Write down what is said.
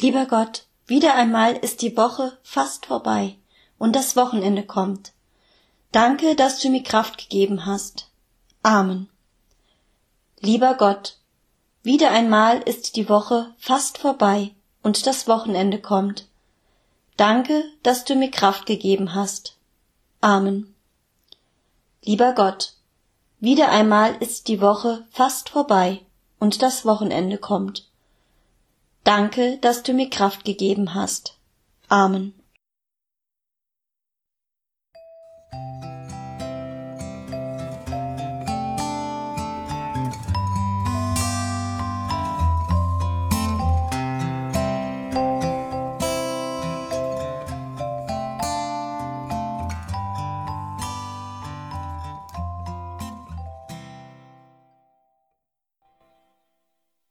Lieber Gott, wieder einmal ist die Woche fast vorbei und das Wochenende kommt. Danke, dass du mir Kraft gegeben hast. Amen. Lieber Gott, wieder einmal ist die Woche fast vorbei und das Wochenende kommt. Danke, dass du mir Kraft gegeben hast. Amen. Lieber Gott, wieder einmal ist die Woche fast vorbei und das Wochenende kommt. Danke, dass du mir Kraft gegeben hast. Amen.